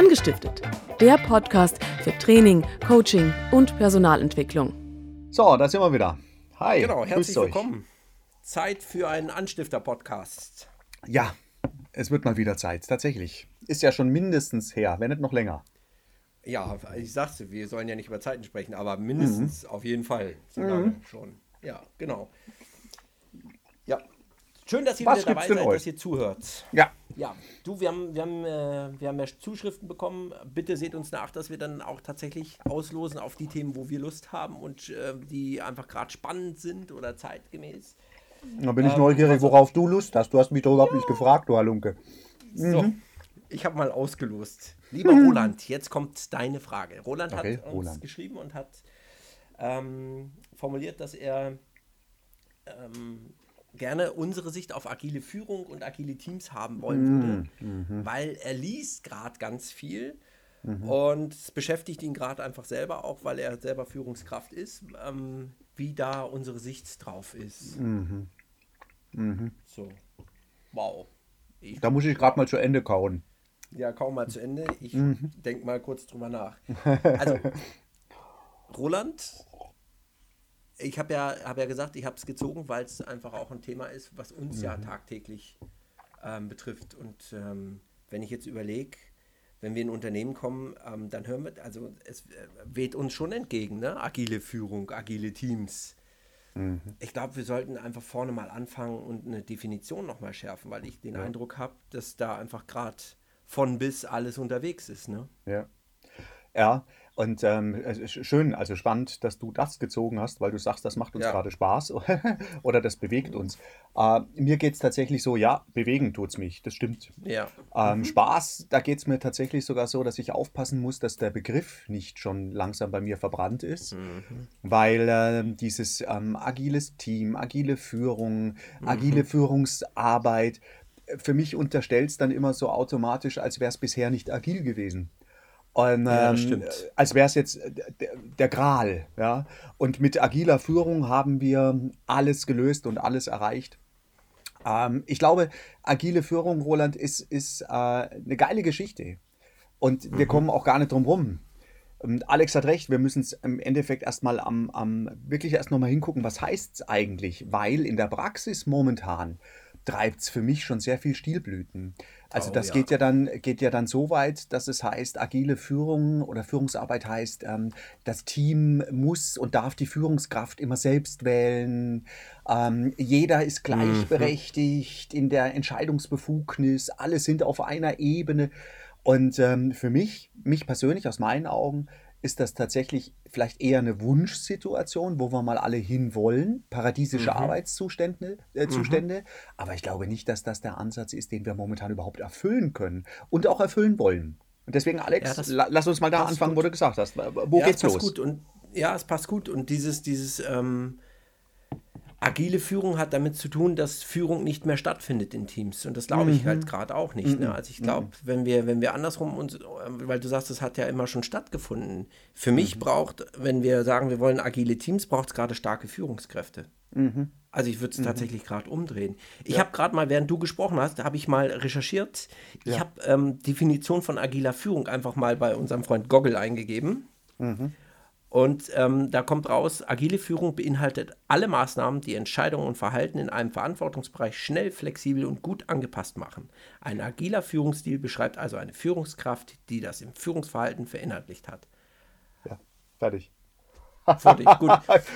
Angestiftet, der Podcast für Training, Coaching und Personalentwicklung. So, da sind wir wieder. Hi. Genau, herzlich willkommen. Zeit für einen Anstifter-Podcast. Ja, es wird mal wieder Zeit, tatsächlich. Ist ja schon mindestens her, wenn nicht noch länger. Ja, ich sag's, wir sollen ja nicht über Zeiten sprechen, aber mindestens mhm. auf jeden Fall. So lange mhm. schon. Ja, genau. Schön, dass ihr Was wieder dabei seid, euch? dass ihr zuhört. Ja. Ja, du, wir haben, wir, haben, äh, wir haben ja Zuschriften bekommen. Bitte seht uns nach, dass wir dann auch tatsächlich auslosen auf die Themen, wo wir Lust haben und äh, die einfach gerade spannend sind oder zeitgemäß. Da bin ich ähm, neugierig, worauf du Lust hast. Du hast mich doch überhaupt ja. nicht gefragt, du Halunke. Mhm. So, ich habe mal ausgelost. Lieber mhm. Roland, jetzt kommt deine Frage. Roland okay, hat uns Roland. geschrieben und hat ähm, formuliert, dass er ähm, gerne unsere Sicht auf agile Führung und agile Teams haben wollen würde, mhm. weil er liest gerade ganz viel mhm. und es beschäftigt ihn gerade einfach selber auch, weil er selber Führungskraft ist, ähm, wie da unsere Sicht drauf ist. Mhm. Mhm. So, wow. Ich da muss ich gerade mal zu Ende kauen. Ja, kaum mal zu Ende. Ich mhm. denke mal kurz drüber nach. Also, Roland ich habe ja, hab ja gesagt, ich habe es gezogen, weil es einfach auch ein Thema ist, was uns mhm. ja tagtäglich ähm, betrifft. Und ähm, wenn ich jetzt überlege, wenn wir in ein Unternehmen kommen, ähm, dann hören wir, also es äh, weht uns schon entgegen, ne? agile Führung, agile Teams. Mhm. Ich glaube, wir sollten einfach vorne mal anfangen und eine Definition nochmal schärfen, weil ich den ja. Eindruck habe, dass da einfach gerade von bis alles unterwegs ist. Ne? Ja. Ja, und ähm, schön, also spannend, dass du das gezogen hast, weil du sagst, das macht uns ja. gerade Spaß oder das bewegt uns. Äh, mir geht es tatsächlich so, ja, bewegen tut es mich, das stimmt. Ja. Ähm, mhm. Spaß, da geht es mir tatsächlich sogar so, dass ich aufpassen muss, dass der Begriff nicht schon langsam bei mir verbrannt ist, mhm. weil äh, dieses ähm, agiles Team, agile Führung, mhm. agile Führungsarbeit, äh, für mich unterstellt es dann immer so automatisch, als wäre es bisher nicht agil gewesen. Und, ja, ähm, als wäre es jetzt äh, der, der Gral. Ja? Und mit agiler Führung haben wir alles gelöst und alles erreicht. Ähm, ich glaube, agile Führung, Roland, ist, ist äh, eine geile Geschichte. Und wir mhm. kommen auch gar nicht drum rum. Und Alex hat recht, wir müssen es im Endeffekt erstmal am, am wirklich erst nochmal hingucken, was heißt es eigentlich? Weil in der Praxis momentan treibt es für mich schon sehr viel Stilblüten. Also oh, das ja. geht ja dann geht ja dann so weit, dass es heißt, agile Führung oder Führungsarbeit heißt, ähm, das Team muss und darf die Führungskraft immer selbst wählen. Ähm, jeder ist mhm. gleichberechtigt mhm. in der Entscheidungsbefugnis. Alle sind auf einer Ebene. Und ähm, für mich, mich persönlich aus meinen Augen, ist das tatsächlich vielleicht eher eine Wunschsituation, wo wir mal alle hinwollen, paradiesische mhm. Arbeitszustände. Äh, mhm. Zustände. Aber ich glaube nicht, dass das der Ansatz ist, den wir momentan überhaupt erfüllen können und auch erfüllen wollen. Und deswegen, Alex, ja, lass uns mal da anfangen, gut. wo du gesagt hast. Wo ja, geht's los? Gut. Und, ja, es passt gut. Und dieses, dieses ähm, agile Führung hat damit zu tun, dass Führung nicht mehr stattfindet in Teams. Und das glaube ich mhm. halt gerade auch nicht. Ne? Mhm. Also ich glaube, mhm. wenn wir, wenn wir andersrum uns, weil du sagst, es hat ja immer schon stattgefunden. Für mich mhm. braucht, wenn wir sagen, wir wollen agile Teams, braucht es gerade starke Führungskräfte. Mhm. Also ich würde es mhm. tatsächlich gerade umdrehen. Ich ja. habe gerade mal, während du gesprochen hast, habe ich mal recherchiert. Ich ja. habe ähm, Definition von agiler Führung einfach mal bei unserem Freund Goggle eingegeben. Und ähm, da kommt raus, agile Führung beinhaltet alle Maßnahmen, die Entscheidungen und Verhalten in einem Verantwortungsbereich schnell, flexibel und gut angepasst machen. Ein agiler Führungsstil beschreibt also eine Führungskraft, die das im Führungsverhalten verinnerlicht hat. Ja, fertig. Fertig, gut.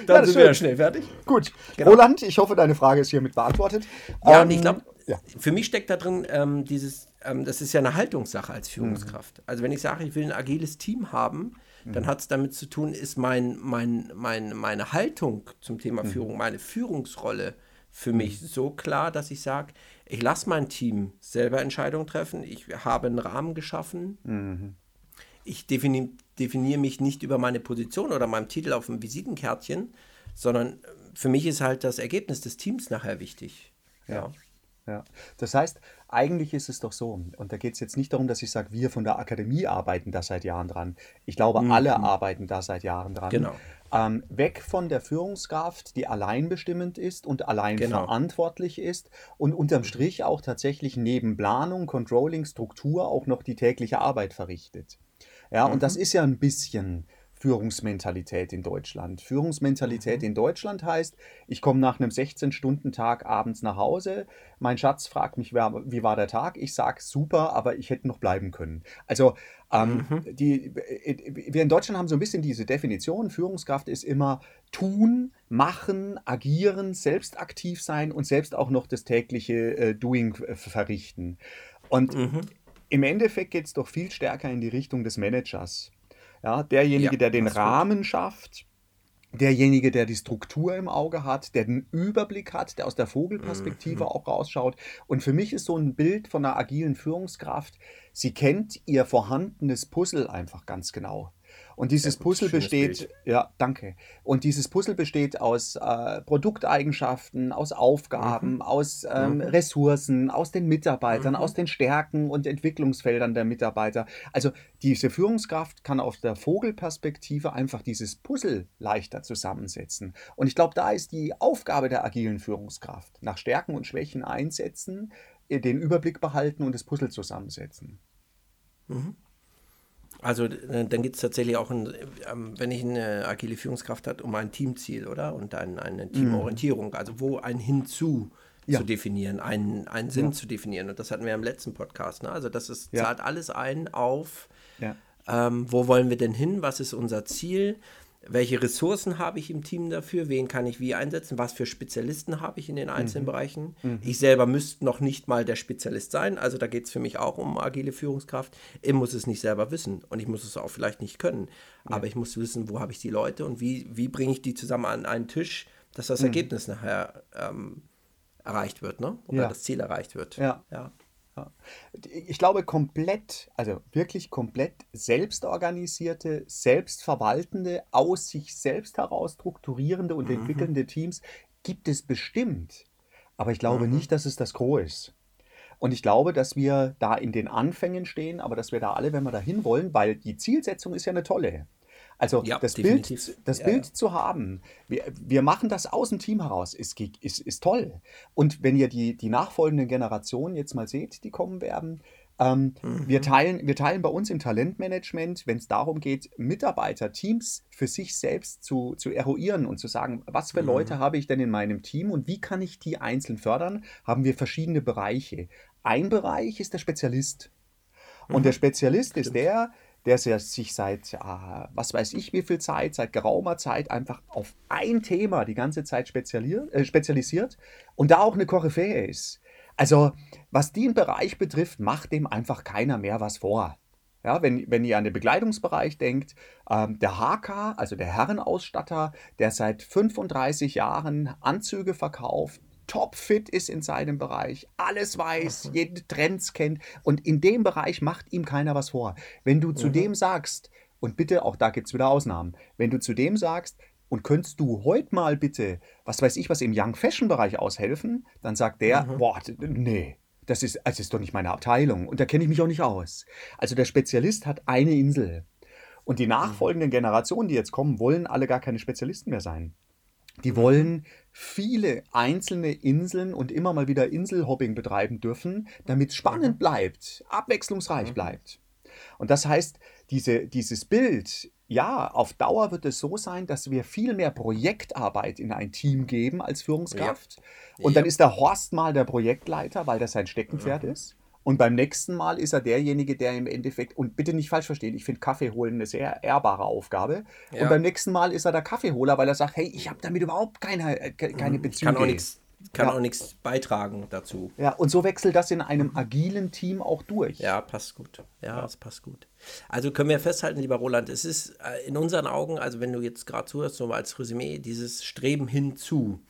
Dann ja, sind wir ja schnell fertig. Gut. Genau. Roland, ich hoffe, deine Frage ist hiermit beantwortet. Ja, ähm, und ich glaube, ja. für mich steckt da drin ähm, dieses, ähm, das ist ja eine Haltungssache als Führungskraft. Mhm. Also wenn ich sage, ich will ein agiles Team haben, dann mhm. hat es damit zu tun, ist mein, mein, mein, meine Haltung zum Thema mhm. Führung, meine Führungsrolle für mhm. mich so klar, dass ich sage, ich lasse mein Team selber Entscheidungen treffen, ich habe einen Rahmen geschaffen, mhm. ich defini definiere mich nicht über meine Position oder meinem Titel auf dem Visitenkärtchen, sondern für mich ist halt das Ergebnis des Teams nachher wichtig. ja. ja. ja. Das heißt, eigentlich ist es doch so, und da geht es jetzt nicht darum, dass ich sage, wir von der Akademie arbeiten da seit Jahren dran. Ich glaube, mhm. alle arbeiten da seit Jahren dran. Genau. Ähm, weg von der Führungskraft, die alleinbestimmend ist und allein genau. verantwortlich ist und unterm Strich auch tatsächlich neben Planung, Controlling, Struktur auch noch die tägliche Arbeit verrichtet. Ja, mhm. und das ist ja ein bisschen Führungsmentalität in Deutschland. Führungsmentalität mhm. in Deutschland heißt, ich komme nach einem 16-Stunden-Tag abends nach Hause, mein Schatz fragt mich, wie war der Tag? Ich sage super, aber ich hätte noch bleiben können. Also ähm, mhm. die, wir in Deutschland haben so ein bisschen diese Definition, Führungskraft ist immer tun, machen, agieren, selbst aktiv sein und selbst auch noch das tägliche äh, Doing verrichten. Und mhm. im Endeffekt geht es doch viel stärker in die Richtung des Managers. Ja, derjenige, ja, der den Rahmen gut. schafft, derjenige, der die Struktur im Auge hat, der den Überblick hat, der aus der Vogelperspektive mhm. auch rausschaut. Und für mich ist so ein Bild von einer agilen Führungskraft, sie kennt ihr vorhandenes Puzzle einfach ganz genau. Und dieses Puzzle besteht, Bild. ja, danke. Und dieses Puzzle besteht aus äh, Produkteigenschaften, aus Aufgaben, mhm. aus ähm, mhm. Ressourcen, aus den Mitarbeitern, mhm. aus den Stärken und Entwicklungsfeldern der Mitarbeiter. Also diese Führungskraft kann auf der Vogelperspektive einfach dieses Puzzle leichter zusammensetzen. Und ich glaube, da ist die Aufgabe der agilen Führungskraft. Nach Stärken und Schwächen einsetzen, den Überblick behalten und das Puzzle zusammensetzen. Mhm. Also äh, dann geht es tatsächlich auch, in, ähm, wenn ich eine agile Führungskraft hat, um ein Teamziel, oder? Und ein, eine Teamorientierung, mhm. also wo ein Hinzu ja. zu definieren, einen, einen Sinn ja. zu definieren. Und das hatten wir im letzten Podcast. Ne? Also das ist, zahlt alles ein auf, ähm, wo wollen wir denn hin, was ist unser Ziel welche Ressourcen habe ich im Team dafür, wen kann ich wie einsetzen, was für Spezialisten habe ich in den einzelnen mhm. Bereichen. Mhm. Ich selber müsste noch nicht mal der Spezialist sein, also da geht es für mich auch um agile Führungskraft. Ich muss es nicht selber wissen und ich muss es auch vielleicht nicht können, ja. aber ich muss wissen, wo habe ich die Leute und wie, wie bringe ich die zusammen an einen Tisch, dass das mhm. Ergebnis nachher ähm, erreicht wird, ne? oder ja. das Ziel erreicht wird. Ja. ja. Ja. Ich glaube, komplett, also wirklich komplett selbstorganisierte, selbstverwaltende, aus sich selbst heraus strukturierende und mhm. entwickelnde Teams gibt es bestimmt. Aber ich glaube mhm. nicht, dass es das Gros ist. Und ich glaube, dass wir da in den Anfängen stehen, aber dass wir da alle, wenn wir da hin wollen, weil die Zielsetzung ist ja eine tolle. Also ja, das, Bild, das ja, Bild ja. zu haben, wir, wir machen das aus dem Team heraus, ist, ist, ist toll. Und wenn ihr die, die nachfolgenden Generationen jetzt mal seht, die kommen werden, ähm, mhm. wir, teilen, wir teilen bei uns im Talentmanagement, wenn es darum geht, Mitarbeiter, Teams für sich selbst zu, zu eruieren und zu sagen, was für mhm. Leute habe ich denn in meinem Team und wie kann ich die einzeln fördern, haben wir verschiedene Bereiche. Ein Bereich ist der Spezialist. Und mhm. der Spezialist Stimmt. ist der, der sich seit, was weiß ich, wie viel Zeit, seit geraumer Zeit einfach auf ein Thema die ganze Zeit äh, spezialisiert und da auch eine Koryphäe ist. Also, was den Bereich betrifft, macht dem einfach keiner mehr was vor. Ja, wenn, wenn ihr an den Bekleidungsbereich denkt, ähm, der HK, also der Herrenausstatter, der seit 35 Jahren Anzüge verkauft, topfit ist in seinem Bereich, alles weiß, mhm. jeden Trends kennt und in dem Bereich macht ihm keiner was vor. Wenn du zu mhm. dem sagst, und bitte, auch da gibt es wieder Ausnahmen, wenn du zu dem sagst, und könntest du heute mal bitte, was weiß ich was, im Young Fashion Bereich aushelfen, dann sagt der, mhm. boah, nee, das ist, das ist doch nicht meine Abteilung und da kenne ich mich auch nicht aus. Also der Spezialist hat eine Insel. Und die mhm. nachfolgenden Generationen, die jetzt kommen, wollen alle gar keine Spezialisten mehr sein. Die wollen viele einzelne Inseln und immer mal wieder Inselhopping betreiben dürfen, damit es spannend mhm. bleibt, abwechslungsreich mhm. bleibt. Und das heißt, diese, dieses Bild, ja, auf Dauer wird es so sein, dass wir viel mehr Projektarbeit in ein Team geben als Führungskraft. Ja. Und ja. dann ist der Horst mal der Projektleiter, weil das sein Steckenpferd mhm. ist. Und beim nächsten Mal ist er derjenige, der im Endeffekt, und bitte nicht falsch verstehen, ich finde Kaffee holen eine sehr ehrbare Aufgabe. Ja. Und beim nächsten Mal ist er der Kaffeeholer, weil er sagt, hey, ich habe damit überhaupt keine, äh, keine Bezüge. Ich kann auch nichts kann ja. auch nichts beitragen dazu. Ja, und so wechselt das in einem agilen Team auch durch. Ja, passt gut. Ja, ja. passt gut. Also können wir festhalten, lieber Roland, es ist äh, in unseren Augen, also wenn du jetzt gerade zuhörst, so als Resümee, dieses Streben hinzu,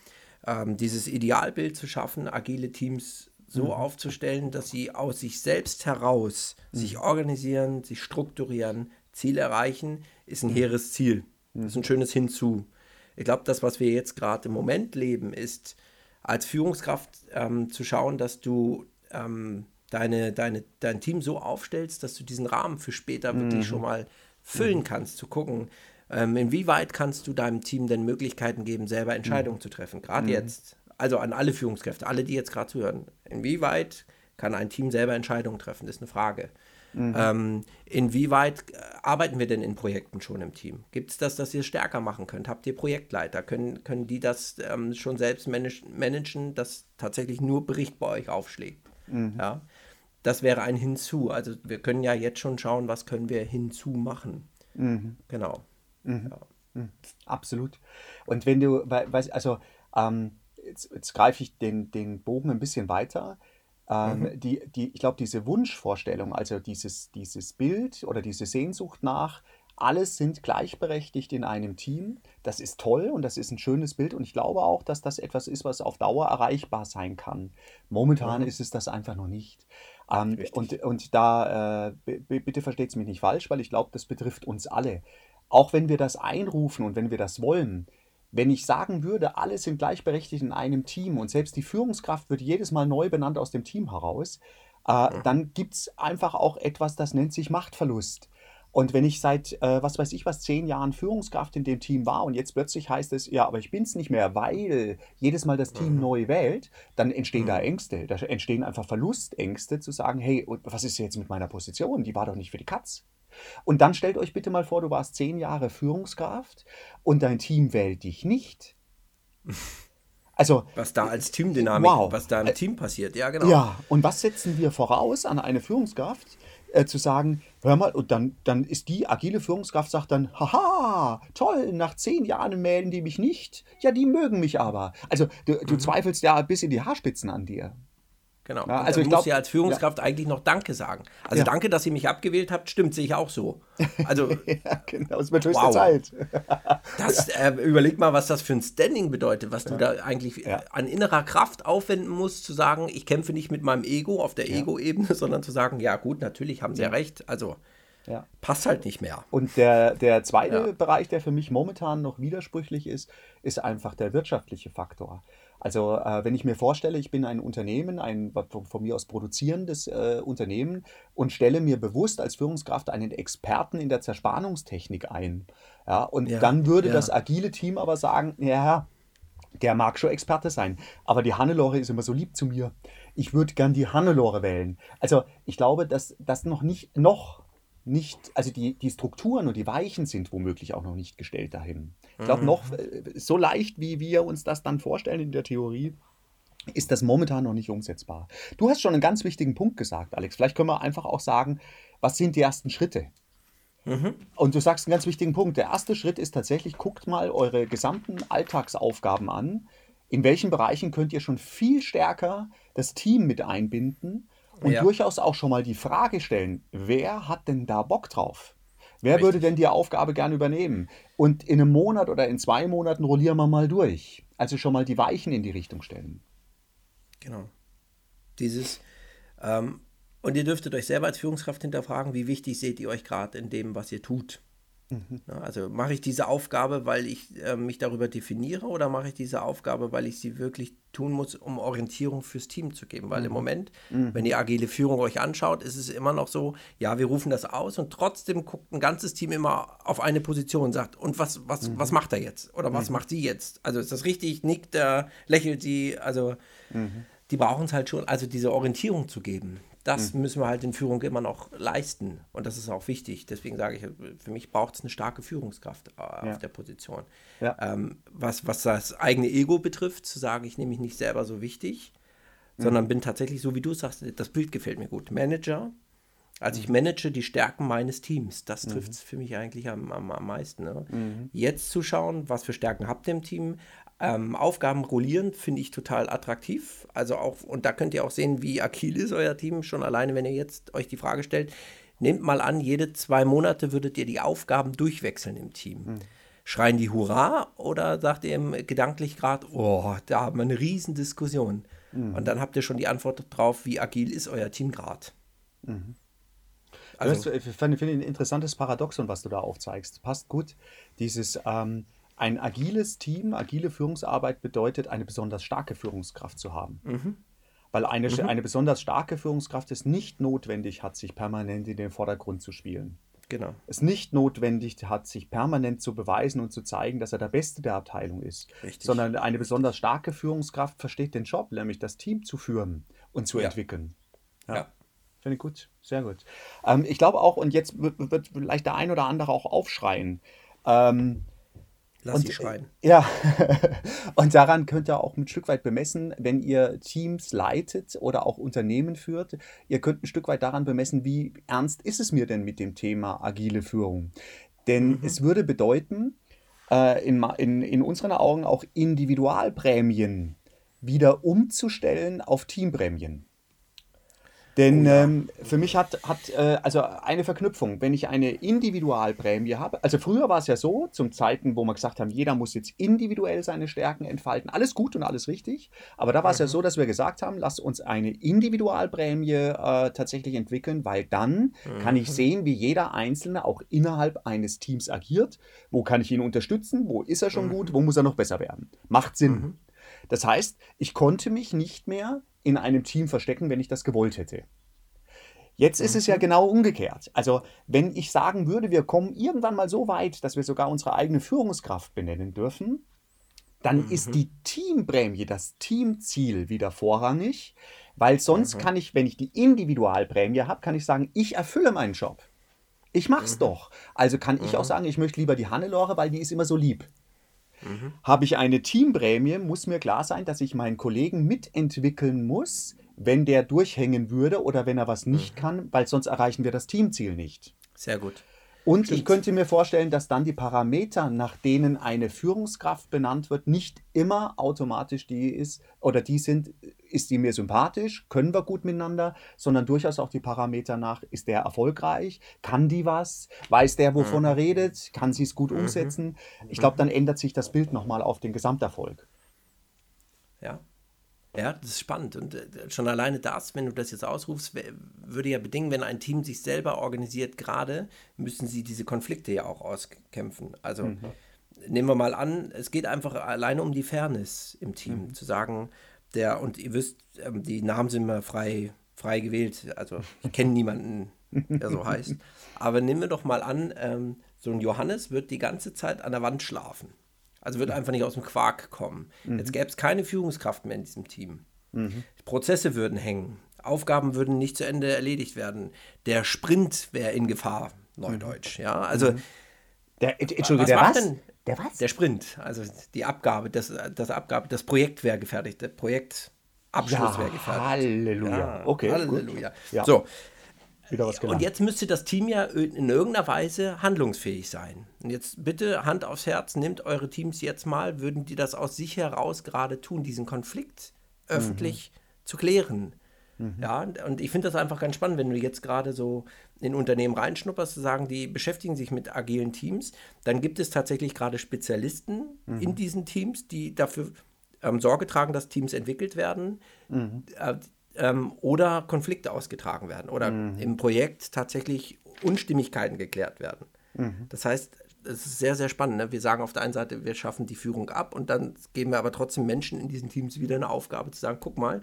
ähm, dieses Idealbild zu schaffen, agile Teams so mhm. aufzustellen, dass sie aus sich selbst heraus mhm. sich organisieren, sich strukturieren, Ziel erreichen, ist ein mhm. hehres Ziel. Das ist ein mhm. schönes Hinzu. Ich glaube, das, was wir jetzt gerade im Moment leben, ist als Führungskraft ähm, zu schauen, dass du ähm, deine, deine, dein Team so aufstellst, dass du diesen Rahmen für später mhm. wirklich schon mal füllen mhm. kannst, zu gucken, ähm, inwieweit kannst du deinem Team denn Möglichkeiten geben, selber Entscheidungen mhm. zu treffen. Gerade mhm. jetzt, also an alle Führungskräfte, alle, die jetzt gerade zuhören. Inwieweit kann ein Team selber Entscheidungen treffen? Das ist eine Frage. Mhm. Ähm, inwieweit äh, arbeiten wir denn in Projekten schon im Team? Gibt es das, dass ihr stärker machen könnt? Habt ihr Projektleiter? Können, können die das ähm, schon selbst managen, dass tatsächlich nur Bericht bei euch aufschlägt? Mhm. Ja? Das wäre ein Hinzu. Also wir können ja jetzt schon schauen, was können wir hinzu machen. Mhm. Genau. Mhm. Ja. Mhm. Absolut. Und wenn du, weißt, also ähm, jetzt, jetzt greife ich den, den Bogen ein bisschen weiter. Ähm, mhm. die, die, ich glaube, diese Wunschvorstellung, also dieses, dieses Bild oder diese Sehnsucht nach, alles sind gleichberechtigt in einem Team, das ist toll und das ist ein schönes Bild und ich glaube auch, dass das etwas ist, was auf Dauer erreichbar sein kann. Momentan mhm. ist es das einfach noch nicht. Ähm, und, und da, äh, bitte versteht es mich nicht falsch, weil ich glaube, das betrifft uns alle. Auch wenn wir das einrufen und wenn wir das wollen, wenn ich sagen würde, alle sind gleichberechtigt in einem Team und selbst die Führungskraft wird jedes Mal neu benannt aus dem Team heraus, äh, dann gibt es einfach auch etwas, das nennt sich Machtverlust. Und wenn ich seit, äh, was weiß ich was, zehn Jahren Führungskraft in dem Team war und jetzt plötzlich heißt es, ja, aber ich bin es nicht mehr, weil jedes Mal das Team mhm. neu wählt, dann entstehen mhm. da Ängste. Da entstehen einfach Verlustängste zu sagen, hey, was ist jetzt mit meiner Position? Die war doch nicht für die Katz. Und dann stellt euch bitte mal vor, du warst zehn Jahre Führungskraft und dein Team wählt dich nicht. Also, was da als Teamdynamik, wow. was da im äh, Team passiert, ja genau. Ja, und was setzen wir voraus an eine Führungskraft? Äh, zu sagen, hör mal, und dann, dann ist die agile Führungskraft, sagt dann, haha, toll, nach zehn Jahren melden die mich nicht. Ja, die mögen mich aber. Also du, du mhm. zweifelst ja bis in die Haarspitzen an dir. Genau. Ja, also ich muss ja als Führungskraft ja. eigentlich noch Danke sagen. Also ja. danke, dass ihr mich abgewählt habt, stimmt, sehe ich auch so. Also ja, genau, es wird höchste wow. Zeit. das, äh, überleg mal, was das für ein Standing bedeutet, was du da eigentlich an innerer Kraft aufwenden musst, zu sagen, ich kämpfe nicht mit meinem Ego auf der Ego-Ebene, sondern zu sagen, ja gut, natürlich haben sie ja, recht. Also passt halt nicht mehr. Und der, der zweite Bereich, der für mich momentan noch widersprüchlich ist, ist einfach der wirtschaftliche Faktor. Also äh, wenn ich mir vorstelle, ich bin ein Unternehmen, ein von, von mir aus produzierendes äh, Unternehmen und stelle mir bewusst als Führungskraft einen Experten in der Zerspannungstechnik ein. Ja, und ja, dann würde ja. das agile Team aber sagen, ja, der mag schon Experte sein, aber die Hannelore ist immer so lieb zu mir. Ich würde gern die Hannelore wählen. Also ich glaube, dass das noch nicht, noch nicht, also die, die Strukturen und die Weichen sind womöglich auch noch nicht gestellt dahin. Ich glaube, mhm. noch äh, so leicht, wie wir uns das dann vorstellen in der Theorie, ist das momentan noch nicht umsetzbar. Du hast schon einen ganz wichtigen Punkt gesagt, Alex. Vielleicht können wir einfach auch sagen, was sind die ersten Schritte? Mhm. Und du sagst einen ganz wichtigen Punkt. Der erste Schritt ist tatsächlich, guckt mal eure gesamten Alltagsaufgaben an. In welchen Bereichen könnt ihr schon viel stärker das Team mit einbinden und ja. durchaus auch schon mal die Frage stellen, wer hat denn da Bock drauf? Wer Richtig. würde denn die Aufgabe gerne übernehmen? Und in einem Monat oder in zwei Monaten rollieren wir mal durch. Also schon mal die Weichen in die Richtung stellen. Genau. Dieses, ähm, und ihr dürftet euch selber als Führungskraft hinterfragen, wie wichtig seht ihr euch gerade in dem, was ihr tut. Mhm. Also mache ich diese Aufgabe, weil ich äh, mich darüber definiere oder mache ich diese Aufgabe, weil ich sie wirklich tun muss, um Orientierung fürs Team zu geben? Weil mhm. im Moment, mhm. wenn ihr agile Führung euch anschaut, ist es immer noch so, ja, wir rufen das aus und trotzdem guckt ein ganzes Team immer auf eine Position und sagt, und was, was, mhm. was macht er jetzt? Oder was mhm. macht sie jetzt? Also ist das richtig? Nickt er, lächelt sie? Also mhm. die brauchen es halt schon, also diese Orientierung zu geben. Das mhm. müssen wir halt in Führung immer noch leisten. Und das ist auch wichtig. Deswegen sage ich, für mich braucht es eine starke Führungskraft äh, auf ja. der Position. Ja. Ähm, was, was das eigene Ego betrifft, zu sagen, ich nehme mich nicht selber so wichtig, mhm. sondern bin tatsächlich, so wie du sagst, das Bild gefällt mir gut. Manager, also ich mhm. manage die Stärken meines Teams. Das trifft es mhm. für mich eigentlich am, am, am meisten. Ne? Mhm. Jetzt zu schauen, was für Stärken habt ihr im Team, ähm, Aufgaben rollieren finde ich total attraktiv. Also auch, und da könnt ihr auch sehen, wie agil ist euer Team, schon alleine, wenn ihr jetzt euch die Frage stellt. Nehmt mal an, jede zwei Monate würdet ihr die Aufgaben durchwechseln im Team. Hm. Schreien die Hurra oder sagt ihr im gedanklich gerade, oh, da haben wir eine riesen Diskussion. Mhm. Und dann habt ihr schon die Antwort drauf, wie agil ist euer Team gerade. Mhm. Also, ich finde find ein interessantes Paradoxon, was du da aufzeigst. Passt gut. Dieses, ähm, ein agiles Team, agile Führungsarbeit bedeutet, eine besonders starke Führungskraft zu haben. Mhm. Weil eine, mhm. eine besonders starke Führungskraft es nicht notwendig hat, sich permanent in den Vordergrund zu spielen. Genau. Es nicht notwendig hat, sich permanent zu beweisen und zu zeigen, dass er der Beste der Abteilung ist. Richtig. Sondern eine besonders starke Führungskraft versteht den Job, nämlich das Team zu führen und zu ja. entwickeln. Ja. ja. Finde ich gut, sehr gut. Ähm, ich glaube auch, und jetzt wird, wird, vielleicht der ein oder andere auch aufschreien. Ähm, Lass und, sie schreien. Ja, und daran könnt ihr auch ein Stück weit bemessen, wenn ihr Teams leitet oder auch Unternehmen führt. Ihr könnt ein Stück weit daran bemessen, wie ernst ist es mir denn mit dem Thema agile Führung. Denn mhm. es würde bedeuten, äh, in, in, in unseren Augen auch Individualprämien wieder umzustellen auf Teamprämien. Denn oh ja. ähm, für mich hat, hat äh, also eine Verknüpfung, wenn ich eine Individualprämie habe, also früher war es ja so, zum Zeiten, wo wir gesagt haben, jeder muss jetzt individuell seine Stärken entfalten, alles gut und alles richtig, aber da war es mhm. ja so, dass wir gesagt haben, lass uns eine Individualprämie äh, tatsächlich entwickeln, weil dann mhm. kann ich mhm. sehen, wie jeder Einzelne auch innerhalb eines Teams agiert, wo kann ich ihn unterstützen, wo ist er schon mhm. gut, wo muss er noch besser werden. Macht Sinn. Das heißt, ich konnte mich nicht mehr in einem Team verstecken, wenn ich das gewollt hätte. Jetzt ist es ja mhm. genau umgekehrt. Also, wenn ich sagen würde, wir kommen irgendwann mal so weit, dass wir sogar unsere eigene Führungskraft benennen dürfen, dann mhm. ist die Teamprämie, das Teamziel wieder vorrangig, weil sonst mhm. kann ich, wenn ich die Individualprämie habe, kann ich sagen, ich erfülle meinen Job. Ich mach's mhm. doch. Also kann ich auch mhm. sagen, ich möchte lieber die Hannelore, weil die ist immer so lieb. Mhm. Habe ich eine Teamprämie, muss mir klar sein, dass ich meinen Kollegen mitentwickeln muss, wenn der durchhängen würde oder wenn er was nicht mhm. kann, weil sonst erreichen wir das Teamziel nicht. Sehr gut. Und Stimmt. ich könnte mir vorstellen, dass dann die Parameter, nach denen eine Führungskraft benannt wird, nicht immer automatisch die ist oder die sind, ist die mir sympathisch, können wir gut miteinander, sondern durchaus auch die Parameter nach, ist der erfolgreich, kann die was, weiß der, wovon mhm. er redet, kann sie es gut mhm. umsetzen. Ich glaube, dann ändert sich das Bild nochmal auf den Gesamterfolg. Ja, ja, das ist spannend. Und äh, schon alleine das, wenn du das jetzt ausrufst, würde ja bedingen, wenn ein Team sich selber organisiert, gerade müssen sie diese Konflikte ja auch auskämpfen. Also mhm. nehmen wir mal an, es geht einfach alleine um die Fairness im Team, mhm. zu sagen, der, und ihr wisst, ähm, die Namen sind immer frei, frei gewählt. Also ich kenne niemanden, der so heißt. Aber nehmen wir doch mal an, ähm, so ein Johannes wird die ganze Zeit an der Wand schlafen. Also wird einfach nicht aus dem Quark kommen. Mhm. Jetzt gäbe es keine Führungskraft mehr in diesem Team. Mhm. Prozesse würden hängen. Aufgaben würden nicht zu Ende erledigt werden. Der Sprint wäre in Gefahr, Neudeutsch. Ja, also. Mhm. Der, Entschuldigung, was der was? Denn? Der was? Der Sprint, also die Abgabe, das, das Abgabe, das Projekt wäre gefährdet, der Projektabschluss ja, wäre gefährdet. Halleluja. Ja, okay. Halleluja. Ja. So, wieder was gelernt. Und jetzt müsste das Team ja in irgendeiner Weise handlungsfähig sein. Und jetzt bitte Hand aufs Herz, nehmt eure Teams jetzt mal, würden die das aus sich heraus gerade tun, diesen Konflikt öffentlich mhm. zu klären. Mhm. Ja, und ich finde das einfach ganz spannend, wenn du jetzt gerade so in Unternehmen reinschnupperst, zu sagen, die beschäftigen sich mit agilen Teams, dann gibt es tatsächlich gerade Spezialisten mhm. in diesen Teams, die dafür ähm, Sorge tragen, dass Teams entwickelt werden, mhm. äh, ähm, oder Konflikte ausgetragen werden oder mhm. im Projekt tatsächlich Unstimmigkeiten geklärt werden. Mhm. Das heißt, es ist sehr, sehr spannend. Ne? Wir sagen auf der einen Seite, wir schaffen die Führung ab und dann geben wir aber trotzdem Menschen in diesen Teams wieder eine Aufgabe zu sagen, guck mal,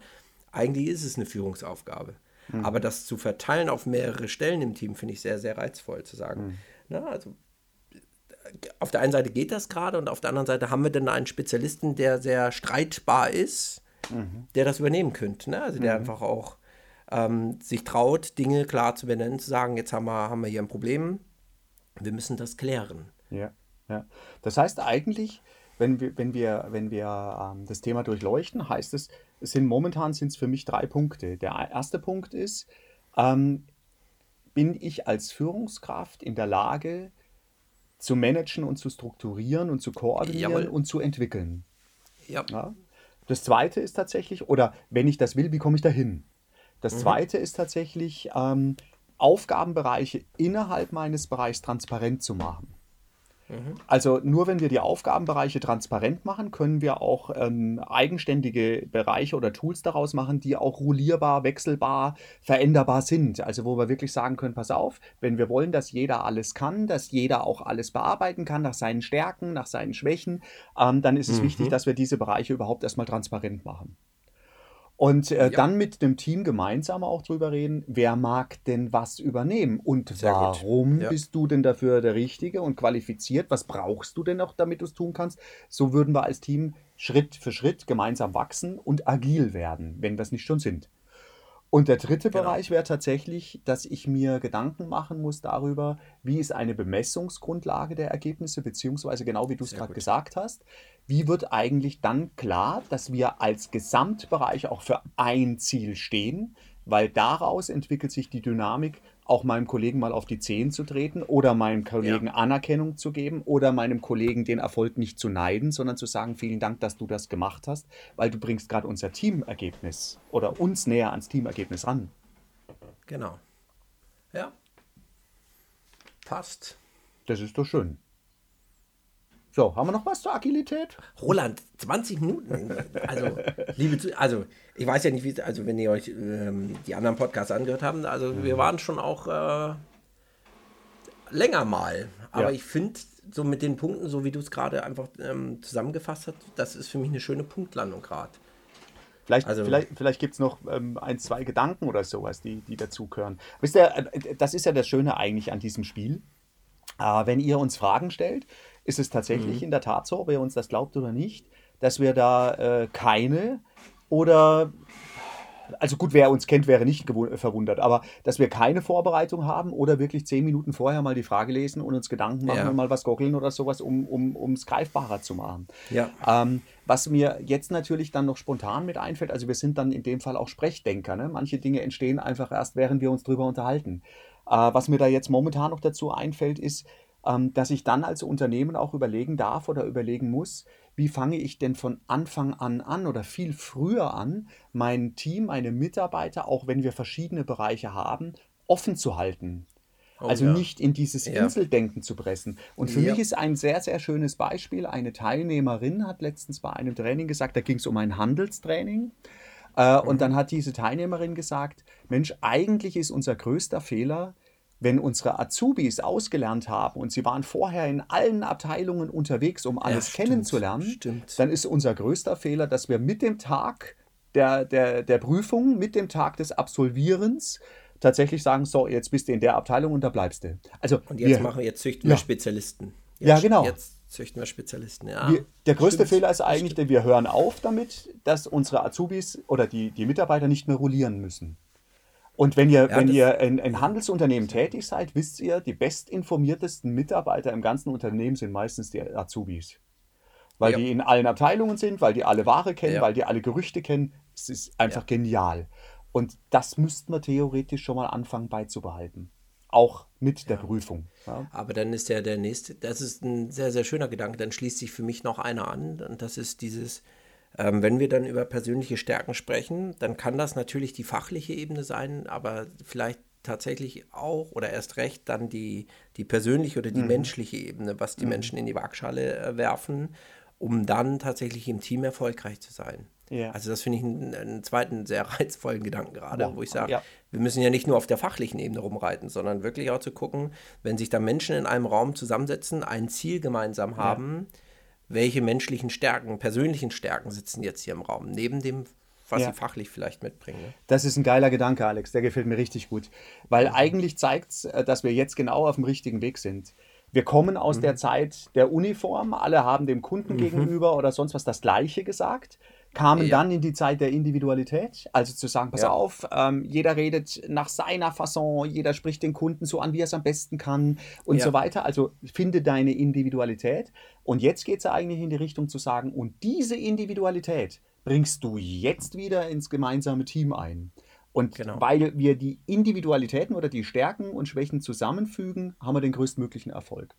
eigentlich ist es eine Führungsaufgabe. Mhm. Aber das zu verteilen auf mehrere Stellen im Team finde ich sehr, sehr reizvoll zu sagen. Mhm. Na, also auf der einen Seite geht das gerade und auf der anderen Seite haben wir dann einen Spezialisten, der sehr streitbar ist mhm. der das übernehmen könnte. Ne? Also der mhm. einfach auch ähm, sich traut, Dinge klar zu benennen, zu sagen, jetzt haben wir, haben wir hier ein Problem, wir müssen das klären. Ja, ja. Das heißt eigentlich, wenn wir, wenn wir, wenn wir ähm, das Thema durchleuchten, heißt es, es sind momentan sind es für mich drei Punkte. Der erste Punkt ist, ähm, bin ich als Führungskraft in der Lage, zu managen und zu strukturieren und zu koordinieren Jawohl. und zu entwickeln. Ja. ja. Das zweite ist tatsächlich, oder wenn ich das will, wie komme ich da hin? Das mhm. zweite ist tatsächlich, ähm, Aufgabenbereiche innerhalb meines Bereichs transparent zu machen. Mhm. Also nur wenn wir die Aufgabenbereiche transparent machen, können wir auch ähm, eigenständige Bereiche oder Tools daraus machen, die auch rollierbar, wechselbar, veränderbar sind. Also wo wir wirklich sagen können, pass auf, wenn wir wollen, dass jeder alles kann, dass jeder auch alles bearbeiten kann nach seinen Stärken, nach seinen Schwächen, ähm, dann ist es mhm. wichtig, dass wir diese Bereiche überhaupt erstmal transparent machen. Und äh, ja. dann mit dem Team gemeinsam auch drüber reden, wer mag denn was übernehmen und Sehr warum ja. bist du denn dafür der Richtige und qualifiziert? Was brauchst du denn noch, damit du es tun kannst? So würden wir als Team Schritt für Schritt gemeinsam wachsen und agil werden, wenn wir es nicht schon sind. Und der dritte genau. Bereich wäre tatsächlich, dass ich mir Gedanken machen muss darüber, wie ist eine Bemessungsgrundlage der Ergebnisse, beziehungsweise genau wie du es gerade gesagt hast, wie wird eigentlich dann klar, dass wir als Gesamtbereich auch für ein Ziel stehen, weil daraus entwickelt sich die Dynamik, auch meinem Kollegen mal auf die Zehen zu treten oder meinem Kollegen ja. Anerkennung zu geben oder meinem Kollegen den Erfolg nicht zu neiden, sondern zu sagen, vielen Dank, dass du das gemacht hast, weil du bringst gerade unser Teamergebnis oder uns näher ans Teamergebnis ran. Genau. Ja. Passt. Das ist doch schön. So, haben wir noch was zur Agilität? Roland, 20 Minuten. Also, liebe zu, also ich weiß ja nicht, wie, also wenn ihr euch ähm, die anderen Podcasts angehört habt, also wir waren schon auch äh, länger mal. Aber ja. ich finde, so mit den Punkten, so wie du es gerade einfach ähm, zusammengefasst hast, das ist für mich eine schöne Punktlandung gerade. Vielleicht, also, vielleicht, vielleicht gibt es noch ähm, ein, zwei Gedanken oder sowas, die, die dazugehören. Wisst ihr, äh, das ist ja das Schöne eigentlich an diesem Spiel. Äh, wenn ihr uns Fragen stellt, ist es tatsächlich mhm. in der Tat so, ob ihr uns das glaubt oder nicht, dass wir da äh, keine oder also gut, wer uns kennt, wäre nicht verwundert, aber dass wir keine Vorbereitung haben oder wirklich zehn Minuten vorher mal die Frage lesen und uns Gedanken machen ja. und mal was gockeln oder sowas, um es um, greifbarer zu machen. Ja. Ähm, was mir jetzt natürlich dann noch spontan mit einfällt, also wir sind dann in dem Fall auch Sprechdenker. Ne? Manche Dinge entstehen einfach erst, während wir uns drüber unterhalten. Äh, was mir da jetzt momentan noch dazu einfällt, ist, dass ich dann als Unternehmen auch überlegen darf oder überlegen muss, wie fange ich denn von Anfang an an oder viel früher an, mein Team, meine Mitarbeiter, auch wenn wir verschiedene Bereiche haben, offen zu halten. Oh, also ja. nicht in dieses ja. Inseldenken zu pressen. Und für ja. mich ist ein sehr, sehr schönes Beispiel, eine Teilnehmerin hat letztens bei einem Training gesagt, da ging es um ein Handelstraining. Äh, mhm. Und dann hat diese Teilnehmerin gesagt, Mensch, eigentlich ist unser größter Fehler, wenn unsere Azubis ausgelernt haben und sie waren vorher in allen Abteilungen unterwegs, um alles ja, stimmt, kennenzulernen, stimmt. dann ist unser größter Fehler, dass wir mit dem Tag der, der, der Prüfung, mit dem Tag des Absolvierens tatsächlich sagen, so, jetzt bist du in der Abteilung und da bleibst du. Also, und jetzt wir, machen wir, jetzt züchten ja. wir Spezialisten. Jetzt, ja, genau. Jetzt züchten wir Spezialisten, ja. Wir, der größte stimmt, Fehler ist eigentlich, denn wir hören auf damit, dass unsere Azubis oder die, die Mitarbeiter nicht mehr rollieren müssen. Und wenn ihr, ja, wenn ihr in, in Handelsunternehmen tätig seid, wisst ihr, die bestinformiertesten Mitarbeiter im ganzen Unternehmen sind meistens die Azubis. Weil ja. die in allen Abteilungen sind, weil die alle Ware kennen, ja. weil die alle Gerüchte kennen. Es ist einfach genial. Und das müssten wir theoretisch schon mal anfangen beizubehalten. Auch mit der Prüfung. Aber dann ist ja der nächste, das ist ein sehr, sehr schöner Gedanke. Dann schließt sich für mich noch einer an. Und das ist dieses, ähm, wenn wir dann über persönliche Stärken sprechen, dann kann das natürlich die fachliche Ebene sein, aber vielleicht tatsächlich auch oder erst recht dann die, die persönliche oder die mhm. menschliche Ebene, was die mhm. Menschen in die Waagschale äh, werfen, um dann tatsächlich im Team erfolgreich zu sein. Ja. Also das finde ich einen, einen, zweiten sehr reizvollen Gedanken gerade, wow. wo ich sage, ja. wir müssen ja nicht nur auf der fachlichen Ebene rumreiten, sondern wirklich auch zu gucken, wenn sich da Menschen in einem Raum zusammensetzen, ein Ziel gemeinsam haben, ja welche menschlichen Stärken, persönlichen Stärken sitzen jetzt hier im Raum, neben dem, was ja. sie fachlich vielleicht mitbringen. Ne? Das ist ein geiler Gedanke, Alex, der gefällt mir richtig gut. Weil mhm. eigentlich zeigt es, äh, dass wir jetzt genau auf dem richtigen Weg sind. Wir kommen aus mhm. der Zeit der Uniform, alle haben dem Kunden mhm. gegenüber oder sonst was das Gleiche gesagt kamen ja. dann in die Zeit der Individualität. Also zu sagen, pass ja. auf, ähm, jeder redet nach seiner Fasson, jeder spricht den Kunden so an, wie er es am besten kann und ja. so weiter. Also finde deine Individualität. Und jetzt geht es eigentlich in die Richtung zu sagen, und diese Individualität bringst du jetzt wieder ins gemeinsame Team ein. Und genau. weil wir die Individualitäten oder die Stärken und Schwächen zusammenfügen, haben wir den größtmöglichen Erfolg.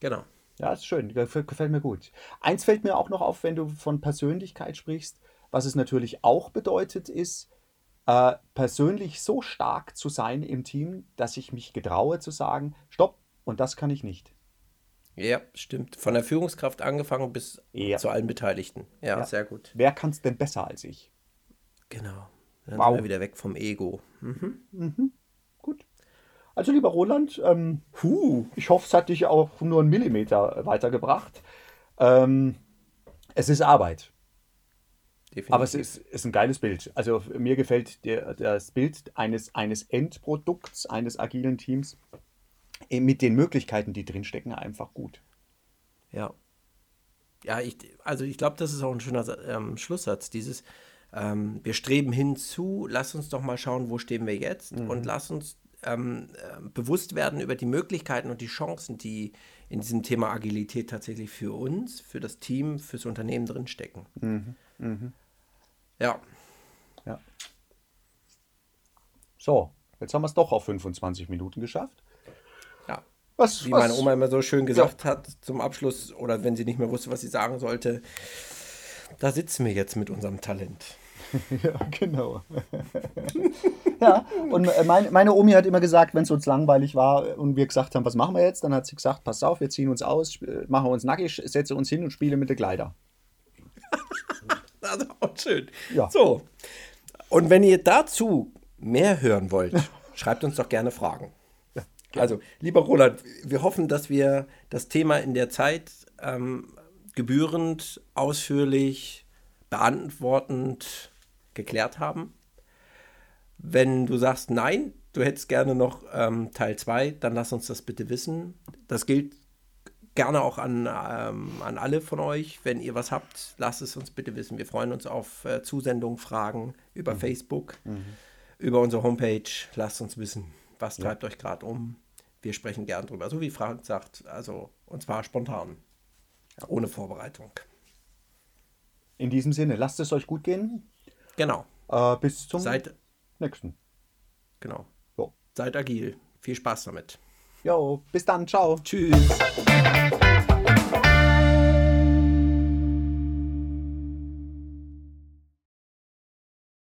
Genau. Ja, ist schön, gefällt mir gut. Eins fällt mir auch noch auf, wenn du von Persönlichkeit sprichst, was es natürlich auch bedeutet, ist, äh, persönlich so stark zu sein im Team, dass ich mich getraue zu sagen, stopp, und das kann ich nicht. Ja, stimmt. Von der Führungskraft angefangen bis ja. zu allen Beteiligten. Ja, ja. sehr gut. Wer kann es denn besser als ich? Genau. Dann wow. sind wir wieder weg vom Ego. Mhm. Mhm. Also lieber Roland, ähm, hu, ich hoffe, es hat dich auch nur einen Millimeter weitergebracht. Ähm, es ist Arbeit. definitiv. Aber es ist, ist ein geiles Bild. Also mir gefällt der, das Bild eines, eines Endprodukts, eines agilen Teams äh, mit den Möglichkeiten, die drinstecken, einfach gut. Ja. Ja, ich, also ich glaube, das ist auch ein schöner ähm, Schlusssatz. Dieses, ähm, wir streben hinzu, lass uns doch mal schauen, wo stehen wir jetzt mhm. und lass uns ähm, äh, bewusst werden über die Möglichkeiten und die Chancen, die in diesem Thema Agilität tatsächlich für uns, für das Team, fürs Unternehmen drinstecken. Mhm. Mhm. Ja. Ja. So, jetzt haben wir es doch auf 25 Minuten geschafft. Ja. Was, Wie was? meine Oma immer so schön gesagt ja. hat zum Abschluss, oder wenn sie nicht mehr wusste, was sie sagen sollte, da sitzen wir jetzt mit unserem Talent. ja, genau. ja, und äh, meine, meine Omi hat immer gesagt, wenn es uns langweilig war und wir gesagt haben, was machen wir jetzt, dann hat sie gesagt, pass auf, wir ziehen uns aus, machen uns nackig, setze uns hin und spiele mit den Kleider. das ist auch schön. Ja. So. Und wenn ihr dazu mehr hören wollt, schreibt uns doch gerne Fragen. Ja, also, lieber Roland, wir hoffen, dass wir das Thema in der Zeit ähm, gebührend, ausführlich, beantwortend geklärt haben. Wenn du sagst, nein, du hättest gerne noch ähm, Teil 2, dann lass uns das bitte wissen. Das gilt gerne auch an, ähm, an alle von euch. Wenn ihr was habt, lasst es uns bitte wissen. Wir freuen uns auf äh, Zusendungen, Fragen über mhm. Facebook, mhm. über unsere Homepage. Lasst uns wissen, was treibt ja. euch gerade um. Wir sprechen gern drüber. So wie Frank sagt, also und zwar spontan, ohne Vorbereitung. In diesem Sinne, lasst es euch gut gehen. Genau. Äh, bis zum Seid, nächsten. Genau. Jo. Seid agil. Viel Spaß damit. Jo, bis dann. Ciao. Tschüss.